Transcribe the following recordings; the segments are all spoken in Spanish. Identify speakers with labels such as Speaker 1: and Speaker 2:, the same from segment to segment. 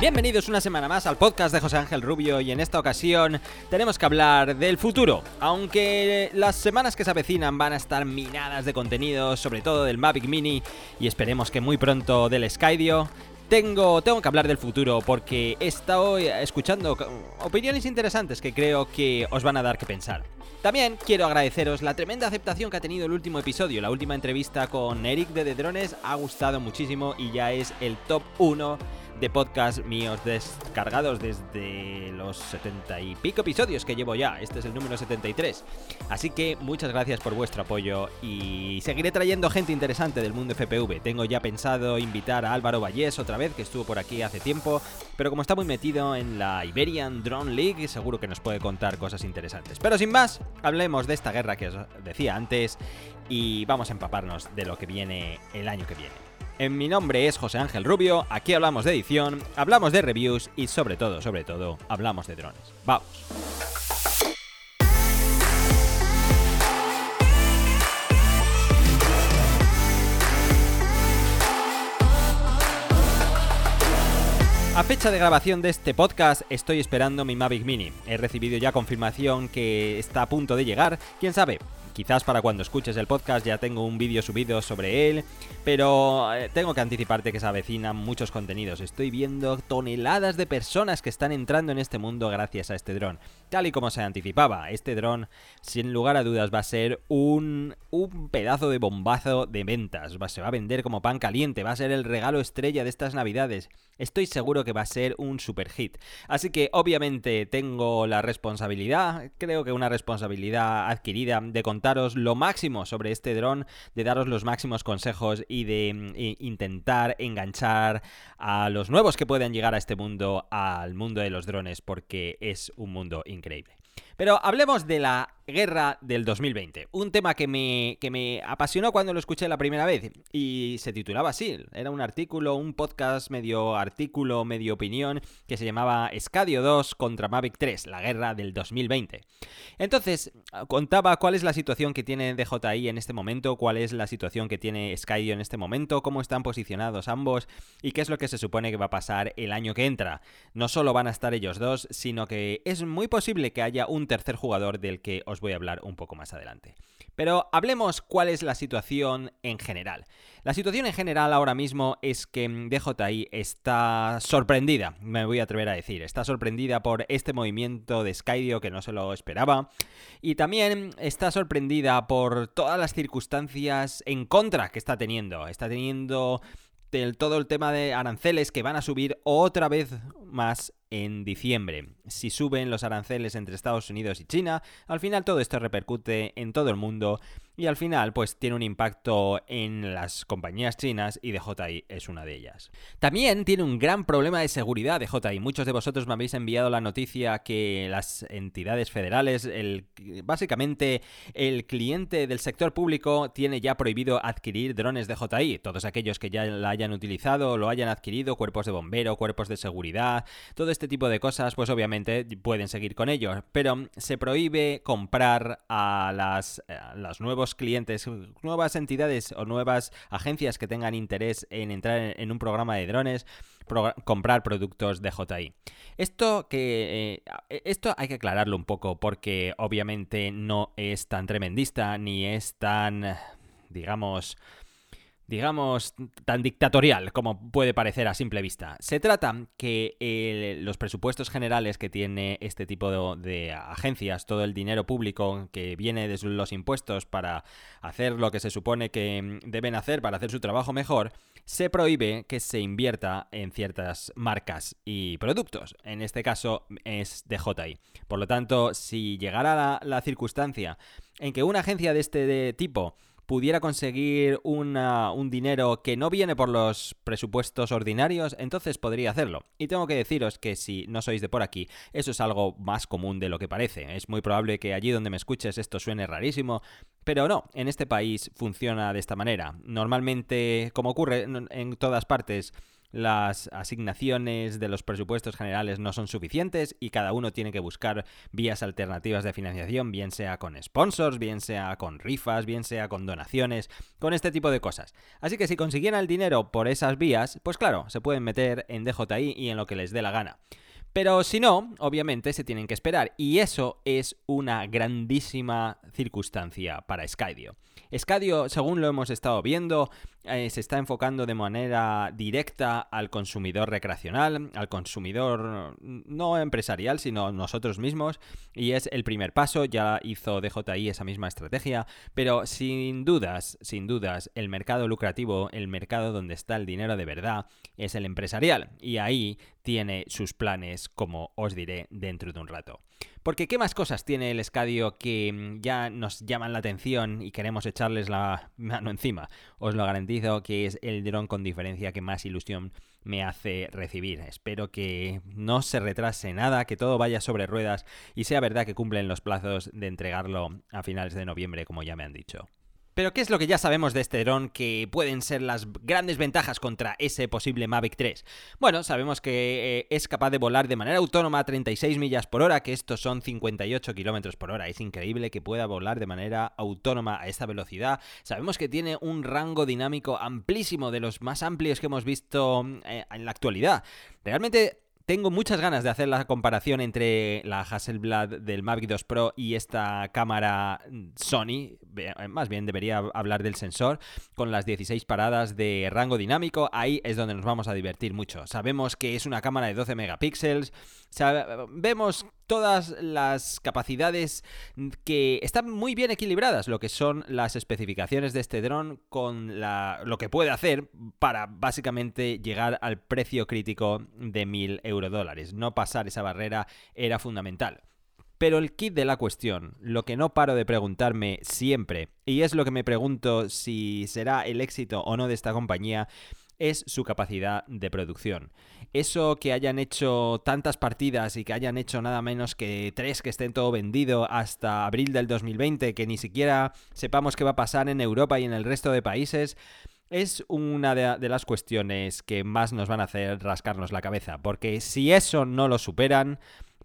Speaker 1: Bienvenidos una semana más al podcast de José Ángel Rubio y en esta ocasión tenemos que hablar del futuro. Aunque las semanas que se avecinan van a estar minadas de contenido, sobre todo del Mavic Mini y esperemos que muy pronto del Skydio, tengo, tengo que hablar del futuro porque he estado escuchando opiniones interesantes que creo que os van a dar que pensar. También quiero agradeceros la tremenda aceptación que ha tenido el último episodio. La última entrevista con Eric de The Drones ha gustado muchísimo y ya es el top 1 de podcast míos descargados desde los 70 y pico episodios que llevo ya. Este es el número 73. Así que muchas gracias por vuestro apoyo y seguiré trayendo gente interesante del mundo FPV. Tengo ya pensado invitar a Álvaro Vallés otra vez, que estuvo por aquí hace tiempo, pero como está muy metido en la Iberian Drone League, seguro que nos puede contar cosas interesantes. Pero sin más, hablemos de esta guerra que os decía antes y vamos a empaparnos de lo que viene el año que viene. En mi nombre es José Ángel Rubio, aquí hablamos de edición, hablamos de reviews y sobre todo, sobre todo, hablamos de drones. Vamos. A fecha de grabación de este podcast estoy esperando mi Mavic Mini. He recibido ya confirmación que está a punto de llegar. Quién sabe, Quizás para cuando escuches el podcast ya tengo un vídeo subido sobre él, pero eh, tengo que anticiparte que se avecinan muchos contenidos. Estoy viendo toneladas de personas que están entrando en este mundo gracias a este dron. Tal y como se anticipaba, este dron, sin lugar a dudas, va a ser un, un pedazo de bombazo de ventas. Se va a vender como pan caliente, va a ser el regalo estrella de estas navidades. Estoy seguro que va a ser un super hit. Así que obviamente tengo la responsabilidad, creo que una responsabilidad adquirida de contar daros lo máximo sobre este dron, de daros los máximos consejos y de mm, intentar enganchar a los nuevos que puedan llegar a este mundo, al mundo de los drones, porque es un mundo increíble. Pero hablemos de la guerra del 2020. Un tema que me, que me apasionó cuando lo escuché la primera vez. Y se titulaba así. Era un artículo, un podcast medio artículo, medio opinión, que se llamaba Escadio 2 contra Mavic 3, la guerra del 2020. Entonces, contaba cuál es la situación que tiene DJI en este momento, cuál es la situación que tiene Skydio en este momento, cómo están posicionados ambos y qué es lo que se supone que va a pasar el año que entra. No solo van a estar ellos dos, sino que es muy posible que haya un tercer jugador del que os voy a hablar un poco más adelante. Pero hablemos cuál es la situación en general. La situación en general ahora mismo es que DJI está sorprendida, me voy a atrever a decir, está sorprendida por este movimiento de Skydio que no se lo esperaba y también está sorprendida por todas las circunstancias en contra que está teniendo. Está teniendo todo el tema de aranceles que van a subir otra vez más en diciembre. Si suben los aranceles entre Estados Unidos y China, al final todo esto repercute en todo el mundo y al final pues tiene un impacto en las compañías chinas y DJI es una de ellas. También tiene un gran problema de seguridad DJI. Muchos de vosotros me habéis enviado la noticia que las entidades federales, básicamente el cliente del sector público tiene ya prohibido adquirir drones DJI. Todos aquellos que ya la hayan utilizado, lo hayan adquirido, cuerpos de bombero, cuerpos de seguridad, todo este tipo de cosas, pues obviamente pueden seguir con ello. Pero se prohíbe comprar a las, a los nuevos clientes, nuevas entidades o nuevas agencias que tengan interés en entrar en un programa de drones, comprar productos de JI. Esto que eh, esto hay que aclararlo un poco porque obviamente no es tan tremendista ni es tan digamos digamos, tan dictatorial como puede parecer a simple vista. Se trata que eh, los presupuestos generales que tiene este tipo de, agencias, todo el dinero público que viene de los impuestos para hacer lo que se supone que deben hacer para hacer su trabajo mejor, se prohíbe que se invierta en ciertas marcas y productos. En este caso es DJI. Por lo tanto, si llegara la circunstancia en que una agencia de este tipo pudiera conseguir un dinero que no viene por los presupuestos ordinarios, entonces podría hacerlo. Y tengo que deciros que si no sois de por aquí, eso es algo más común de lo que parece. Es muy probable que allí donde me escuches esto suene rarísimo, pero no, en este país funciona de esta manera. Normalmente, como ocurre en todas partes, las asignaciones de los presupuestos generales no son suficientes y cada uno tiene que buscar vías alternativas de financiación, bien sea con sponsors, bien sea con rifas, bien sea con donaciones, con este tipo de cosas. Así que si consiguieran el dinero por esas vías, pues claro, se pueden meter en DJI y en lo que les dé la gana. Pero si no, obviamente se tienen que esperar. Y eso es una grandísima circunstancia para Skydio. Skydio, según lo hemos estado viendo, eh, se está enfocando de manera directa al consumidor recreacional, al consumidor no empresarial, sino nosotros mismos, y es el primer paso, ya hizo DJI esa misma estrategia, pero sin dudas, sin dudas, el mercado lucrativo, el mercado donde está el dinero de verdad, es el empresarial, y ahí tiene sus planes, como os diré dentro de un rato. Porque ¿qué más cosas tiene el Escadio que mm, ya nos llaman la atención y queremos echarles la mano encima? Os lo garantizo que es el dron con diferencia que más ilusión me hace recibir. Espero que no se retrase nada, que todo vaya sobre ruedas y sea verdad que cumplen los plazos de entregarlo a finales de noviembre, como ya me han dicho. Pero ¿qué es lo que ya sabemos de este dron que pueden ser las grandes ventajas contra ese posible Mavic 3? Bueno, sabemos que eh, es capaz de volar de manera autónoma a 36 millas por hora, que estos son 58 kilómetros por hora. Es increíble que pueda volar de manera autónoma a esta velocidad. Sabemos que tiene un rango dinámico amplísimo, de los más amplios que hemos visto eh, en la actualidad. Realmente tengo muchas ganas de hacer la comparación entre la Hasselblad del Mavic 2 Pro y esta cámara Sony, más bien debería hablar del sensor, con las 16 paradas de rango dinámico, ahí es donde nos vamos a divertir mucho. Sabemos que es una cámara de 12 megapíxeles, vemos todas las capacidades que están muy bien equilibradas, lo que son las especificaciones de este dron con lo que puede hacer para básicamente llegar al precio crítico de 1000 euro dólares. No pasar esa barrera era fundamental. Pero el kit de la cuestión, lo que no paro de preguntarme siempre, y es lo que me pregunto si será el éxito o no de esta compañía, es su capacidad de producción. Eso que hayan hecho tantas partidas y que hayan hecho nada menos que tres que estén todo vendido hasta abril del 2020, que ni siquiera sepamos qué va a pasar en Europa y en el resto de países, es una de, las cuestiones que más nos van a hacer rascarnos la cabeza, porque si eso no lo superan,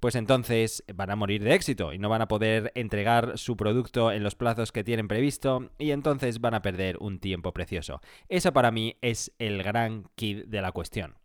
Speaker 1: pues entonces van a morir de éxito y no van a poder entregar su producto en los plazos que tienen previsto y entonces van a perder un tiempo precioso. Eso para mí es el gran kit de la cuestión.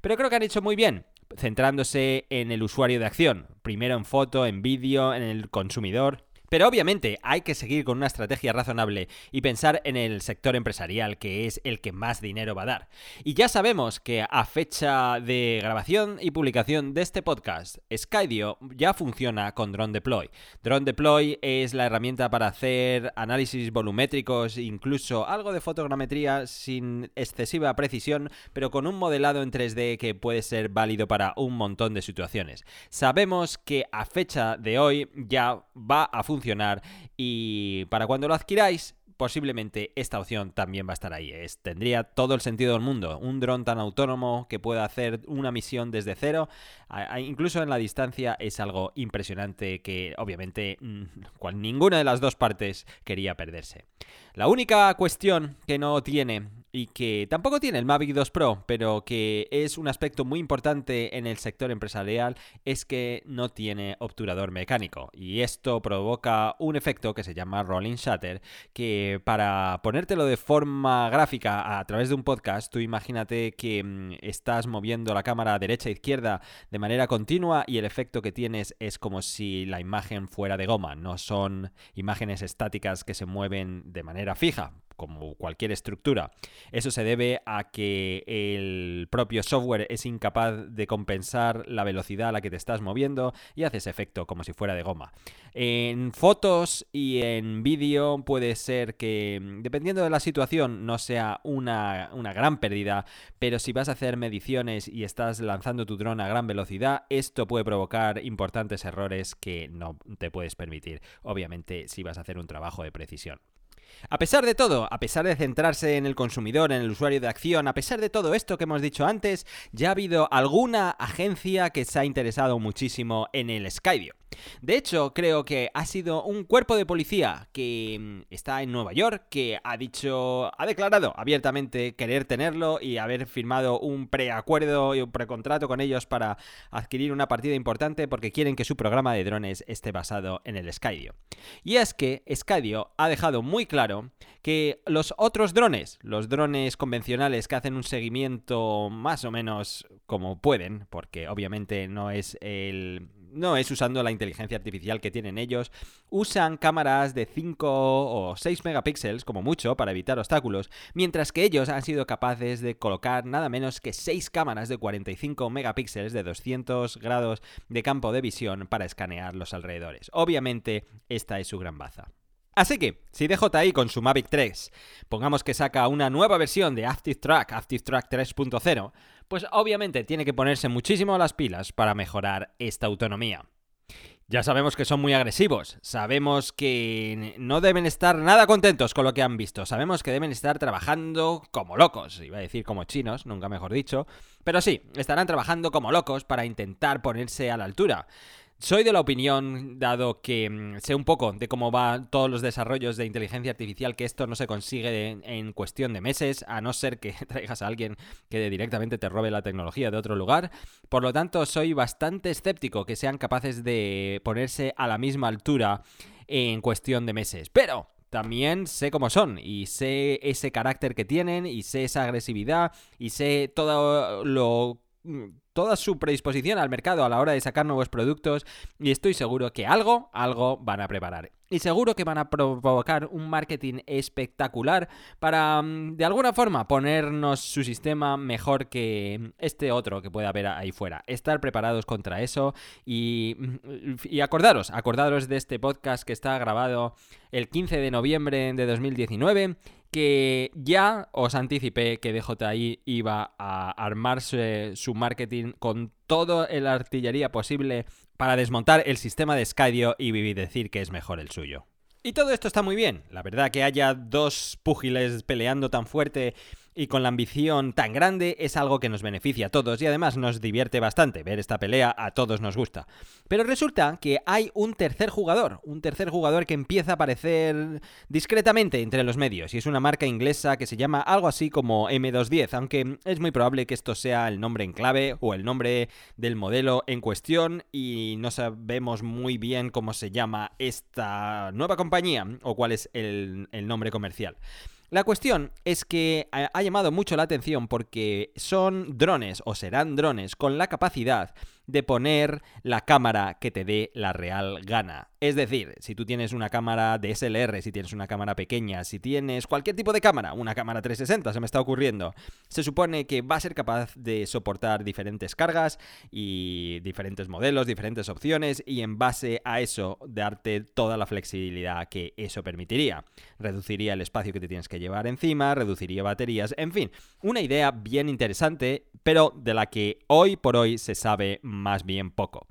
Speaker 1: Pero creo que han hecho muy bien, centrándose en el usuario de acción, primero en foto, en vídeo, en el consumidor pero obviamente hay que seguir con una estrategia razonable y pensar en el sector empresarial, que es el que más dinero va a dar. Y ya sabemos que a fecha de grabación y publicación de este podcast, Skydio ya funciona con Drone Deploy. Drone Deploy es la herramienta para hacer análisis volumétricos, incluso algo de fotogrametría sin excesiva precisión, pero con un modelado en 3D que puede ser válido para un montón de situaciones. Sabemos que a fecha de hoy ya va a funcionar y para cuando lo adquiráis posiblemente esta opción también va a estar ahí. Es, tendría todo el sentido del mundo. Un dron tan autónomo que pueda hacer una misión desde cero, incluso en la distancia, es algo impresionante que obviamente mm, ninguna de las dos partes quería perderse. La única cuestión que no tiene y que tampoco tiene el Mavic 2 Pro, pero que es un aspecto muy importante en el sector empresarial, es que no tiene obturador mecánico. Y esto provoca un efecto que se llama rolling shutter, que para ponértelo de forma gráfica a través de un podcast, tú imagínate que mm, estás moviendo la cámara derecha e izquierda de manera continua y el efecto que tienes es como si la imagen fuera de goma, no son imágenes estáticas que se mueven de manera fija como cualquier estructura. Eso se debe a que el propio software es incapaz de compensar la velocidad a la que te estás moviendo y hace ese efecto como si fuera de goma. En fotos y en vídeo puede ser que, dependiendo de la situación, no sea una, una gran pérdida, pero si vas a hacer mediciones y estás lanzando tu dron a gran velocidad, esto puede provocar importantes errores que no te puedes permitir, obviamente, si vas a hacer un trabajo de precisión. A pesar de todo, a pesar de centrarse en el consumidor, en el usuario de acción, a pesar de todo esto que hemos dicho antes, ya ha habido alguna agencia que se ha interesado muchísimo en el Skydio. De hecho, creo que ha sido un cuerpo de policía que mm, está en Nueva York, que ha dicho, ha declarado abiertamente querer tenerlo y haber firmado un preacuerdo y un precontrato con ellos para adquirir una partida importante porque quieren que su programa de drones esté basado en el Skydio. Y es que Skydio ha dejado muy claro que los otros drones, los drones convencionales que hacen un seguimiento más o menos como pueden, porque obviamente no es el no es usando la inteligencia artificial que tienen ellos, usan cámaras de 5 o 6 megapíxeles como mucho para evitar obstáculos, mientras que ellos han sido capaces de colocar nada menos que 6 cámaras de 45 megapíxeles de 200 grados de campo de visión para escanear los alrededores. Obviamente, esta es su gran baza. Así que, si DJI con su Mavic 3, pongamos que saca una nueva versión de Active Track, Active Track 3.0, pues obviamente tiene que ponerse muchísimo las pilas para mejorar esta autonomía. Ya sabemos que son muy agresivos, sabemos que no deben estar nada contentos con lo que han visto, sabemos que deben estar trabajando como locos, iba a decir como chinos, nunca mejor dicho, pero sí, estarán trabajando como locos para intentar ponerse a la altura. Soy de la opinión, dado que mm, sé un poco de cómo van todos los desarrollos de inteligencia artificial, que esto no se consigue en cuestión de meses, a no ser que traigas a alguien que directamente te robe la tecnología de otro lugar. Por lo tanto, soy bastante escéptico que sean capaces de ponerse a la misma altura en cuestión de meses. Pero también sé cómo son y sé ese carácter que tienen y sé esa agresividad y sé todo lo toda su predisposición al mercado a la hora de sacar nuevos productos y estoy seguro que algo, algo van a preparar. Y seguro que van a provocar un marketing espectacular para, mm, de alguna forma, ponernos su sistema mejor que este otro que pueda haber ahí fuera. Estar preparados contra eso y, mm, y acordaros, acordaros de este podcast que está grabado el 15 de noviembre de 2019 que ya os anticipé que DJI iba a armarse su marketing con toda la artillería posible para desmontar el sistema de Skydio y decir que es mejor el suyo. Y todo esto está muy bien. La verdad que haya dos púgiles peleando tan fuerte y con la ambición tan grande es algo que nos beneficia a todos y además nos divierte bastante. Ver esta pelea a todos nos gusta. Pero resulta que hay un tercer jugador, un tercer jugador que empieza a aparecer discretamente entre los medios y es una marca inglesa que se llama algo así como M210, aunque es muy probable que esto sea el nombre en clave o el nombre del modelo en cuestión y no sabemos muy bien cómo se llama esta nueva compañía o cuál es el, el nombre comercial. La cuestión es que ha llamado mucho la atención porque son drones o serán drones con la capacidad de poner la cámara que te dé la real gana. Es decir, si tú tienes una cámara DSLR, si tienes una cámara pequeña, si tienes cualquier tipo de cámara, una cámara 360 se me está ocurriendo, se supone que va a ser capaz de soportar diferentes cargas y diferentes modelos, diferentes opciones y en base a eso darte toda la flexibilidad que eso permitiría. Reduciría el espacio que te tienes que llevar encima, reduciría baterías, en fin, una idea bien interesante, pero de la que hoy por hoy se sabe más bien poco.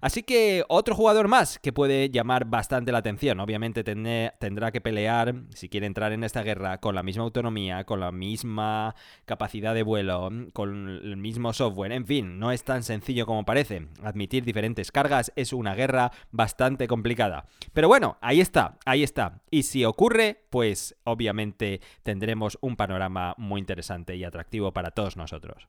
Speaker 1: Así que otro jugador más que puede llamar bastante la atención. Obviamente tendrá que pelear, si quiere entrar en esta guerra, con la misma autonomía, con la misma capacidad de vuelo, con el mismo software. En fin, no es tan sencillo como parece. Admitir diferentes cargas es una guerra bastante complicada. Pero bueno, ahí está, ahí está. Y si ocurre, pues obviamente tendremos un panorama muy interesante y atractivo para todos nosotros.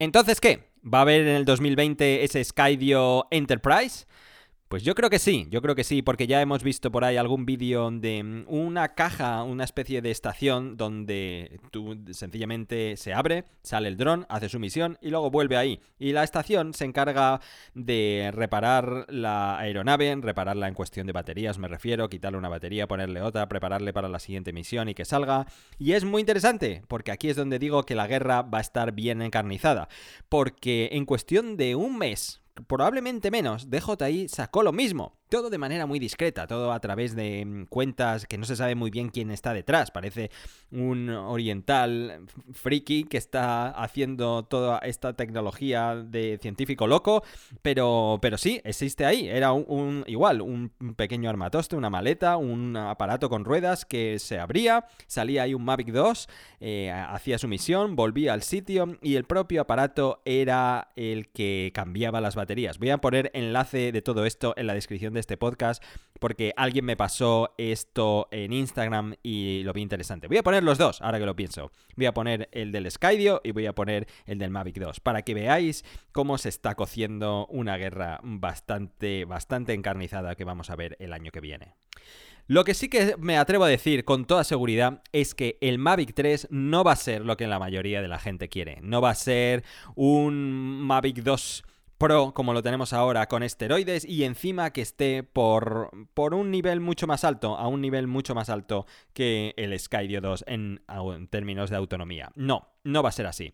Speaker 1: Entonces, ¿qué? ¿Va a haber en el 2020 ese Skydio Enterprise? Pues yo creo que sí, yo creo que sí, porque ya hemos visto por ahí algún vídeo de mm, una caja, una especie de estación donde tú sencillamente se abre, sale el dron, hace su misión y luego vuelve ahí. Y la estación se encarga de reparar la aeronave, repararla en cuestión de baterías, me refiero, quitarle una batería, ponerle otra, prepararle para la siguiente misión y que salga. Y es muy interesante, porque aquí es donde digo que la guerra va a estar bien encarnizada, porque en cuestión de un mes, probablemente menos, DJI sacó lo mismo. Todo de manera muy discreta, todo a través de mm, cuentas que no se sabe muy bien quién está detrás. Parece un oriental friki que está haciendo toda esta tecnología de científico loco, pero, pero sí, existe ahí. Era un, igual, un pequeño armatoste, una maleta, un aparato con ruedas que se abría, salía ahí un Mavic 2, eh, hacía su misión, volvía al sitio y el propio aparato era el que cambiaba las baterías. Voy a poner enlace de todo esto en la descripción de este podcast porque alguien me pasó esto en Instagram y lo vi interesante. Voy a poner los dos, ahora que lo pienso. Voy a poner el del Skydio y voy a poner el del Mavic 2 para que veáis cómo se está cociendo una guerra bastante, bastante encarnizada que vamos a ver el año que viene. Lo que sí que me atrevo a decir con toda seguridad es que el Mavic 3 no va a ser lo que la mayoría de la gente quiere. No va a ser un Mavic 2 Pro como lo tenemos ahora con esteroides y encima que esté por, por un nivel mucho más alto, a un nivel mucho más alto que el Skydio 2 en, en términos de autonomía. No, no va a ser así.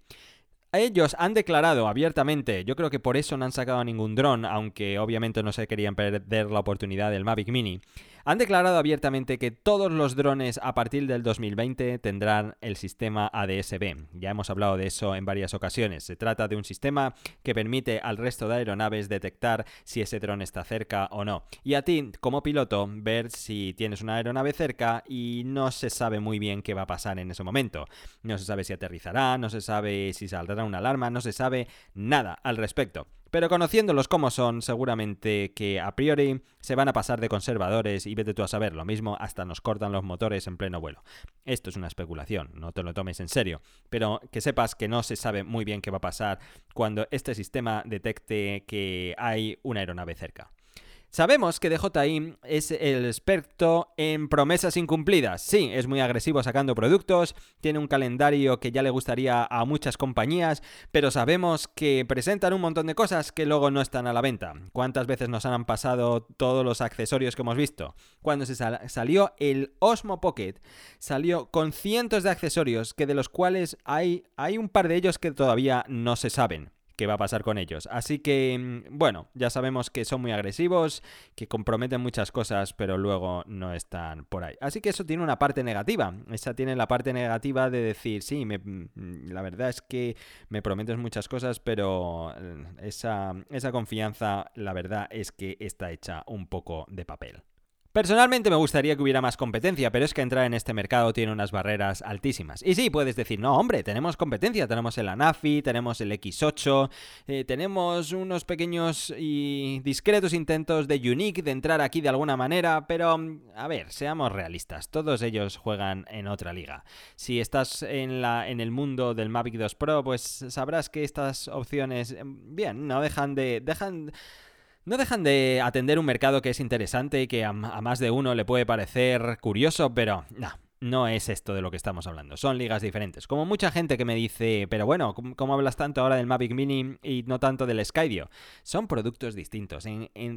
Speaker 1: Ellos han declarado abiertamente, yo creo que por eso no han sacado ningún dron, aunque obviamente no se querían perder la oportunidad del Mavic Mini, han declarado abiertamente que todos los drones a partir del 2020 tendrán el sistema ADS-B. Ya hemos hablado de eso en varias ocasiones. Se trata de un sistema que permite al resto de aeronaves detectar si ese dron está cerca o no. Y a ti, como piloto, ver si tienes una aeronave cerca y no se sabe muy bien qué va a pasar en ese momento. No se sabe si aterrizará, no se sabe si saldrá una alarma, no se sabe nada al respecto. Pero conociéndolos como son, seguramente que a priori se van a pasar de conservadores y vete tú a saber, lo mismo hasta nos cortan los motores en pleno vuelo. Esto es una especulación, no te lo tomes en serio, pero que sepas que no se sabe muy bien qué va a pasar cuando este sistema detecte que hay una aeronave cerca. Sabemos que DJI es el experto en promesas incumplidas. Sí, es muy agresivo sacando productos, tiene un calendario que ya le gustaría a muchas compañías, pero sabemos que presentan un montón de cosas que luego no están a la venta. ¿Cuántas veces nos han pasado todos los accesorios que hemos visto? Cuando se salió el Osmo Pocket, salió con cientos de accesorios que de los cuales hay, hay un par de ellos que todavía no se saben qué va a pasar con ellos. Así que, mm, bueno, ya sabemos que son muy agresivos, que comprometen muchas cosas, pero luego no están por ahí. Así que eso tiene una parte negativa. Esa tiene la parte negativa de decir, sí, mm, la verdad es que me prometes muchas cosas, pero mm, esa, esa confianza, la verdad es que está hecha un poco de papel. Personalmente me gustaría que hubiera más competencia, pero es que entrar en este mercado tiene unas barreras altísimas. Y sí, puedes decir, no, hombre, tenemos competencia, tenemos el Anafi, tenemos el X8, eh, tenemos unos pequeños y discretos intentos de Unique de entrar aquí de alguna manera, pero a ver, seamos realistas, todos ellos juegan en otra liga. Si estás en, la, en el mundo del Mavic 2 Pro, pues sabrás que estas opciones, bien, no dejan de... dejan no dejan de atender un mercado que es interesante y que a, más de uno le puede parecer curioso, pero no, no es esto de lo que estamos hablando. Son ligas diferentes. Como mucha gente que me dice, pero bueno, ¿cómo, hablas tanto ahora del Mavic Mini y no tanto del Skydio? Son productos distintos.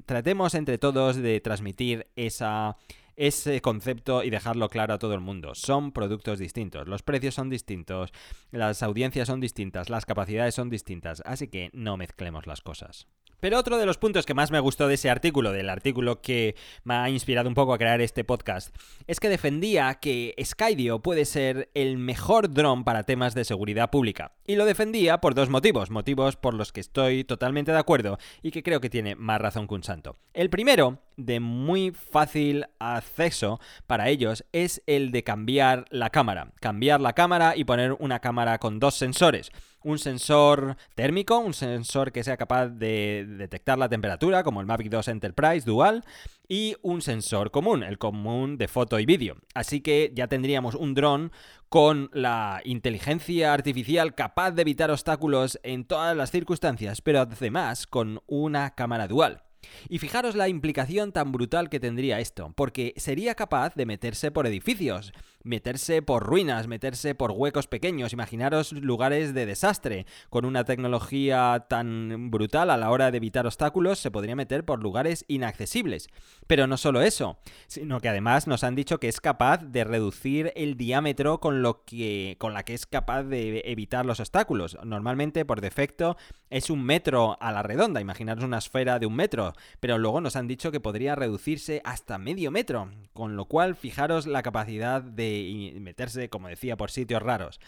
Speaker 1: tratemos entre todos de transmitir ese concepto y dejarlo claro a todo el mundo. Son productos distintos. Los precios son distintos. Las audiencias son distintas. Las capacidades son distintas. Así que no mezclemos las cosas. Pero otro de los puntos que más me gustó de ese artículo, del artículo que me ha inspirado un poco a crear este podcast, es que defendía que Skydio puede ser el mejor dron para temas de seguridad pública. Y lo defendía por dos motivos, motivos por los que estoy totalmente de acuerdo y que creo que tiene más razón que un santo. El primero, de muy fácil acceso para ellos, es el de cambiar la cámara. Cambiar la cámara y poner una cámara con dos sensores un sensor térmico, un sensor que sea capaz de detectar la temperatura, como el Mavic 2 Enterprise Dual, y un sensor común, el común de foto y vídeo. Así que ya tendríamos un dron con la inteligencia artificial capaz de evitar obstáculos en todas las circunstancias, pero además con una cámara dual. Y fijaros la implicación tan brutal que tendría esto, porque sería capaz de meterse por edificios. Meterse por ruinas, meterse por huecos pequeños, imaginaros lugares de desastre. Con una tecnología tan brutal a la hora de evitar obstáculos, se podría meter por lugares inaccesibles. Pero no solo eso, sino que además nos han dicho que es capaz de reducir el diámetro con lo que con la que es capaz de evitar los obstáculos. Normalmente por defecto es un metro a la redonda, imaginaros una esfera de un metro, pero luego nos han dicho que podría reducirse hasta medio metro, con lo cual fijaros la capacidad de meterse, como decía, por sitios raros.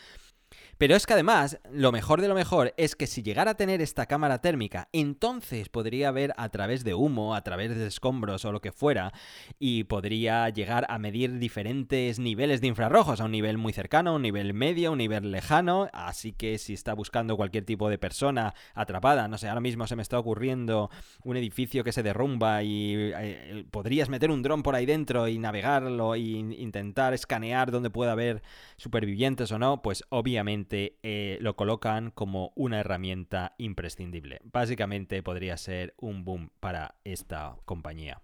Speaker 1: Pero es que además, lo mejor de lo mejor es que si llegara a tener esta cámara térmica, entonces podría ver a través de humo, a través de escombros o lo que fuera, y podría llegar a medir diferentes niveles de infrarrojos, a un nivel muy cercano, a un nivel medio, a un nivel lejano, así que si está buscando cualquier tipo de persona atrapada, no sé, ahora mismo se me está ocurriendo un edificio que se derrumba y eh, podrías meter un dron por ahí dentro y navegarlo e intentar escanear donde pueda haber supervivientes o no, pues obviamente eh, lo colocan como una herramienta imprescindible. Básicamente podría ser un boom para esta compañía.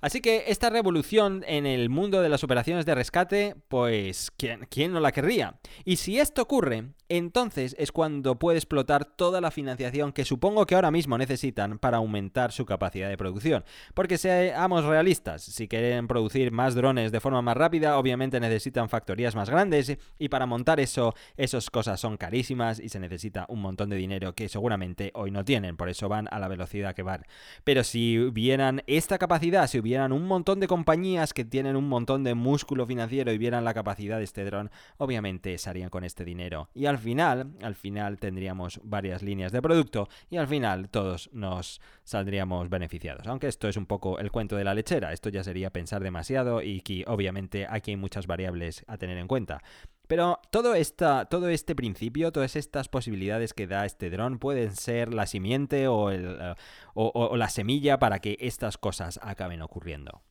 Speaker 1: Así que esta revolución en el mundo de las operaciones de rescate, pues, ¿quién, ¿quién, no la querría? Y si esto ocurre, entonces es cuando puede explotar toda la financiación que supongo que ahora mismo necesitan para aumentar su capacidad de producción. Porque seamos realistas, si quieren producir más drones de forma más rápida, obviamente necesitan factorías más grandes y para montar eso, esas cosas son carísimas y se necesita un montón de dinero que seguramente hoy no tienen, por eso van a la velocidad que van. Pero si vieran esta capacidad, si vieran un montón de compañías que tienen un montón de músculo financiero y vieran la capacidad de este dron, obviamente se con este dinero. Y al final, al final tendríamos varias líneas de producto y al final todos nos saldríamos beneficiados. Aunque esto es un poco el cuento de la lechera, esto ya sería pensar demasiado y que obviamente aquí hay muchas variables a tener en cuenta. Pero todo, esta, todo este principio, todas estas posibilidades que da este dron pueden ser la simiente o, el, o la semilla para que estas cosas acaben ocurriendo.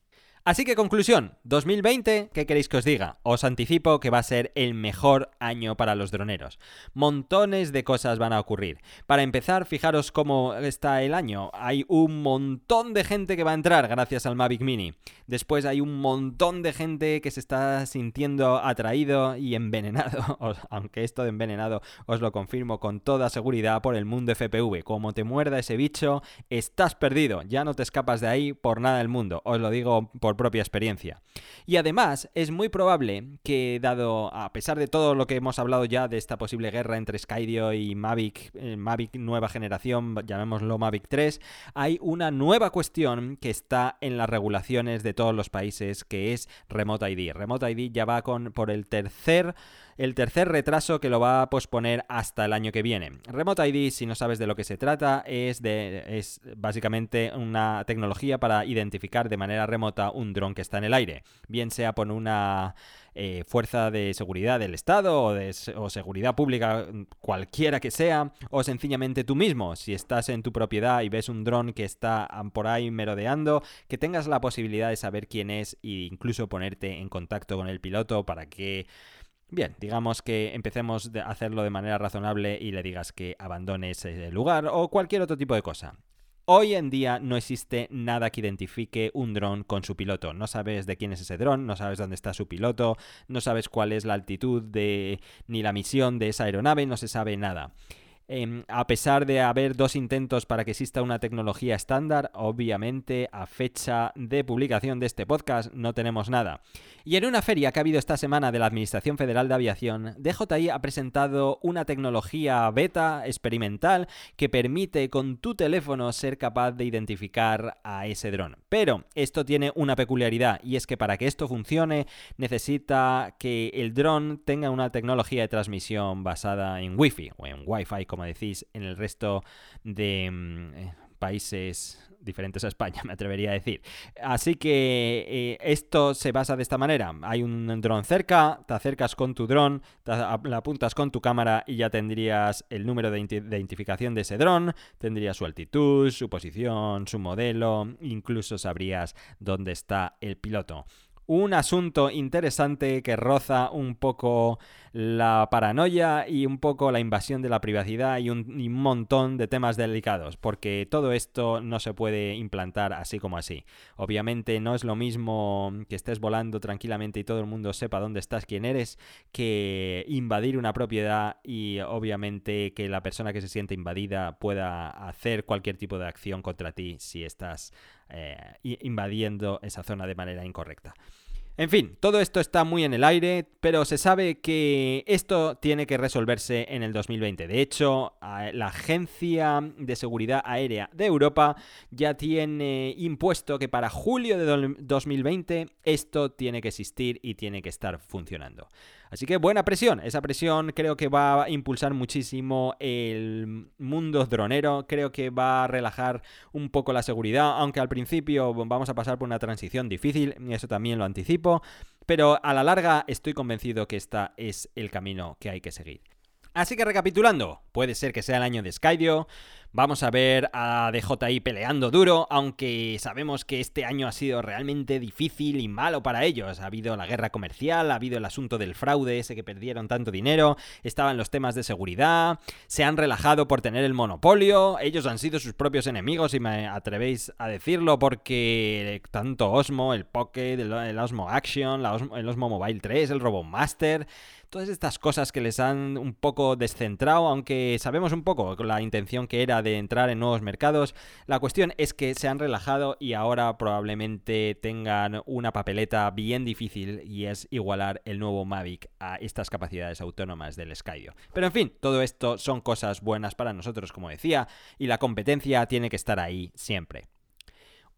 Speaker 1: Así que conclusión, 2020, ¿qué queréis que os diga? Os anticipo que va a ser el mejor año para los droneros. Montones de cosas van a ocurrir. Para empezar, fijaros cómo está el año. Hay un montón de gente que va a entrar gracias al Mavic Mini. Después hay un montón de gente que se está sintiendo atraído y envenenado. Aunque esto de envenenado os lo confirmo con toda seguridad por el mundo FPV. Como te muerda ese bicho, estás perdido. Ya no te escapas de ahí por nada del mundo. Os lo digo por propia experiencia. Y además es muy probable que dado, a pesar de todo lo que hemos hablado ya de esta posible guerra entre Skydio y Mavic, eh, Mavic nueva generación, llamémoslo Mavic 3, hay una nueva cuestión que está en las regulaciones de todos los países que es Remote ID. Remote ID ya va con por el tercer el tercer retraso que lo va a posponer hasta el año que viene. Remote ID, si no sabes de lo que se trata, es, básicamente una tecnología para identificar de manera remota un dron que está en el aire, bien sea por una eh, fuerza de seguridad del Estado o, o seguridad pública, cualquiera que sea, o sencillamente tú mismo, si estás en tu propiedad y ves un dron que está por ahí merodeando, que tengas la posibilidad de saber quién es e incluso ponerte en contacto con el piloto para que Bien, digamos que empecemos a hacerlo de manera razonable y le digas que abandone ese lugar o cualquier otro tipo de cosa. Hoy en día no existe nada que identifique un dron con su piloto. No sabes de quién es ese dron, no sabes dónde está su piloto, no sabes cuál es la altitud de ni la misión de esa aeronave, no se sabe nada. Em, a pesar de haber dos intentos para que exista una tecnología estándar, obviamente a fecha de publicación de este podcast no tenemos nada. Y en una feria que ha habido esta semana de la Administración Federal de Aviación, DJI ha presentado una tecnología beta experimental que permite con tu teléfono ser capaz de identificar a ese dron. Pero esto tiene una peculiaridad y es que para que esto funcione necesita que el dron tenga una tecnología de transmisión basada en Wi-Fi o en Wi-Fi como decís en el resto de mm, eh, países diferentes a España, me atrevería a decir. Así que eh, esto se basa de esta manera. Hay un dron cerca, te acercas con tu dron, la apuntas con tu cámara y ya tendrías el número de identificación de ese dron, tendrías su altitud, su posición, su modelo, incluso sabrías dónde está el piloto. Un asunto interesante que roza un poco la paranoia y un poco la invasión de la privacidad y un, montón de temas delicados, porque todo esto no se puede implantar así como así. Obviamente no es lo mismo que estés volando tranquilamente y todo el mundo sepa dónde estás, quién eres, que invadir una propiedad y obviamente que la persona que se siente invadida pueda hacer cualquier tipo de acción contra ti si estás eh, invadiendo esa zona de manera incorrecta. En fin, todo esto está muy en el aire, pero se sabe que esto tiene que resolverse en el 2020. De hecho, la Agencia de Seguridad Aérea de Europa ya tiene impuesto que para julio de 2020 esto tiene que existir y tiene que estar funcionando. Así que buena presión, esa presión creo que va a impulsar muchísimo el mundo dronero, creo que va a relajar un poco la seguridad, aunque al principio vamos a pasar por una transición difícil, eso también lo anticipo, pero a la larga estoy convencido que este es el camino que hay que seguir. Así que recapitulando, puede ser que sea el año de Skydio, vamos a ver a DJI peleando duro, aunque sabemos que este año ha sido realmente difícil y malo para ellos. Ha habido la guerra comercial, ha habido el asunto del fraude, ese que perdieron tanto dinero, estaban los temas de seguridad, se han relajado por tener el monopolio, ellos han sido sus propios enemigos, y me atrevéis a decirlo, porque tanto Osmo, el Pocket, el, Osmo Action, el Osmo Mobile 3, el RoboMaster todas estas cosas que les han un poco descentrado, aunque sabemos un poco la intención que era de entrar en nuevos mercados, la cuestión es que se han relajado y ahora probablemente tengan una papeleta bien difícil y es igualar el nuevo Mavic a estas capacidades autónomas del Skydio. Pero en fin, todo esto son cosas buenas para nosotros, como decía, y la competencia tiene que estar ahí siempre.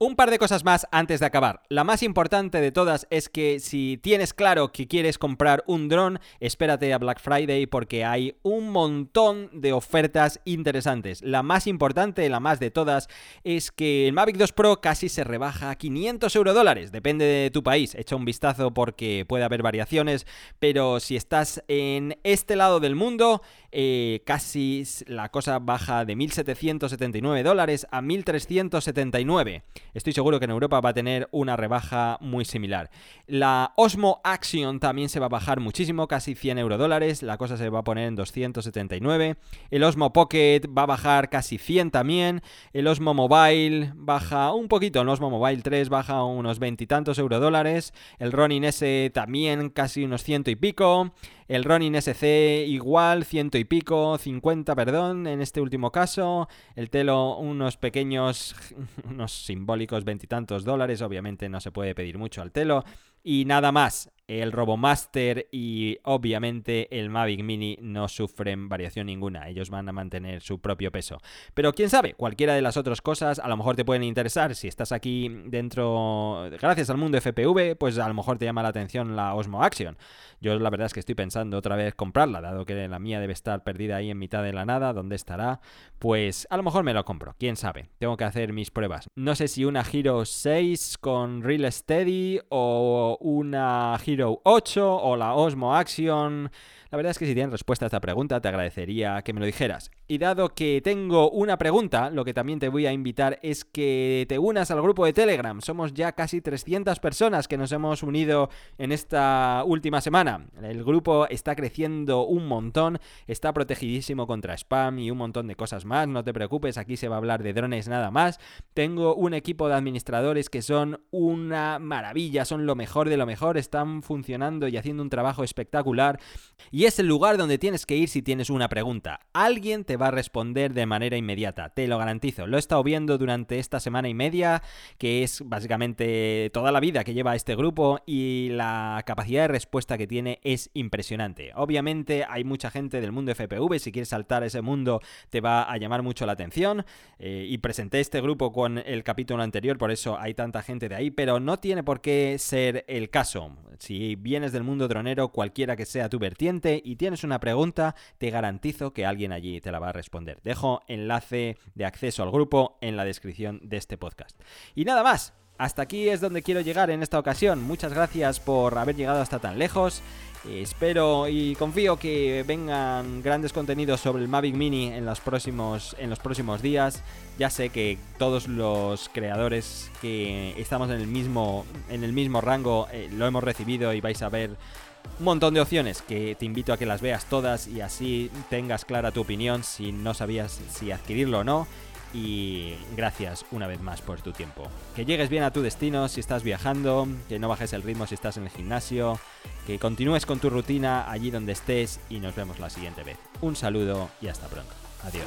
Speaker 1: Un par de cosas más antes de acabar. La más importante de todas es que si tienes claro que quieres comprar un dron, espérate a Black Friday porque hay un montón de ofertas interesantes. La más importante, la más de todas, es que el Mavic 2 Pro casi se rebaja a 500 euro dólares. Depende de tu país. Echa un vistazo porque puede haber variaciones. Pero si estás en este lado del mundo, eh, casi la cosa baja de 1.779 dólares a 1.379. Estoy seguro que en Europa va a tener una rebaja muy similar. La Osmo Action también se va a bajar muchísimo, casi 100 euro dólares. La cosa se va a poner en 279. El Osmo Pocket va a bajar casi 100 también. El Osmo Mobile baja un poquito. El Osmo Mobile 3 baja unos veintitantos euro dólares. El Ronin S también casi unos ciento y pico. El Ronin SC igual, ciento y pico, 50, perdón, en este último caso. El Telo unos pequeños, unos simbólicos veintitantos dólares, obviamente no se puede pedir mucho al Telo. Y nada más, el RoboMaster y obviamente el Mavic Mini no sufren variación ninguna, ellos van a mantener su propio peso. Pero quién sabe, cualquiera de las otras cosas a lo mejor te pueden interesar. Si estás aquí dentro, gracias al mundo FPV, pues a lo mejor te llama la atención la Osmo Action. Yo la verdad es que estoy pensando otra vez comprarla, dado que la mía debe estar perdida ahí en mitad de la nada, ¿dónde estará? Pues a lo mejor me lo compro, quién sabe. Tengo que hacer mis pruebas. No sé si una Hero 6 con Real Steady o una Hero 8 o la Osmo Action. La verdad es que si tienes respuesta a esta pregunta te agradecería que me lo dijeras. Y dado que tengo una pregunta, lo que también te voy a invitar es que te unas al grupo de Telegram. Somos ya casi 300 personas que nos hemos unido en esta última semana. El grupo está creciendo un montón, está protegidísimo contra spam y un montón de cosas más. No te preocupes, aquí se va a hablar de drones nada más. Tengo un equipo de administradores que son una maravilla, son lo mejor de lo mejor, están funcionando y haciendo un trabajo espectacular. Es el lugar donde tienes que ir si tienes una pregunta. Alguien te va a responder de manera inmediata, te lo garantizo. Lo he estado viendo durante esta semana y media, que es básicamente toda la vida que lleva este grupo y la capacidad de respuesta que tiene es impresionante. Obviamente hay mucha gente del mundo FPV, si quieres saltar ese mundo te va a llamar mucho la atención eh, y presenté este grupo con el capítulo anterior, por eso hay tanta gente de ahí, pero no tiene por qué ser el caso. Si vienes del mundo dronero, cualquiera que sea tu vertiente y tienes una pregunta, te garantizo que alguien allí te la va a responder. Dejo enlace de acceso al grupo en la descripción de este podcast. Y nada más. Hasta aquí es donde quiero llegar en esta ocasión. Muchas gracias por haber llegado hasta tan lejos. Espero y confío que vengan grandes contenidos sobre el Mavic Mini en los próximos, en los próximos días. Ya sé que todos los creadores que estamos en el mismo, en el mismo rango eh, lo hemos recibido y vais a ver un montón de opciones que te invito a que las veas todas y así tengas clara tu opinión si no sabías si adquirirlo o no y gracias una vez más por tu tiempo. Que llegues bien a tu destino si estás viajando, que no bajes el ritmo si estás en el gimnasio, que continúes con tu rutina allí donde estés y nos vemos la siguiente vez. Un saludo y hasta pronto. Adiós.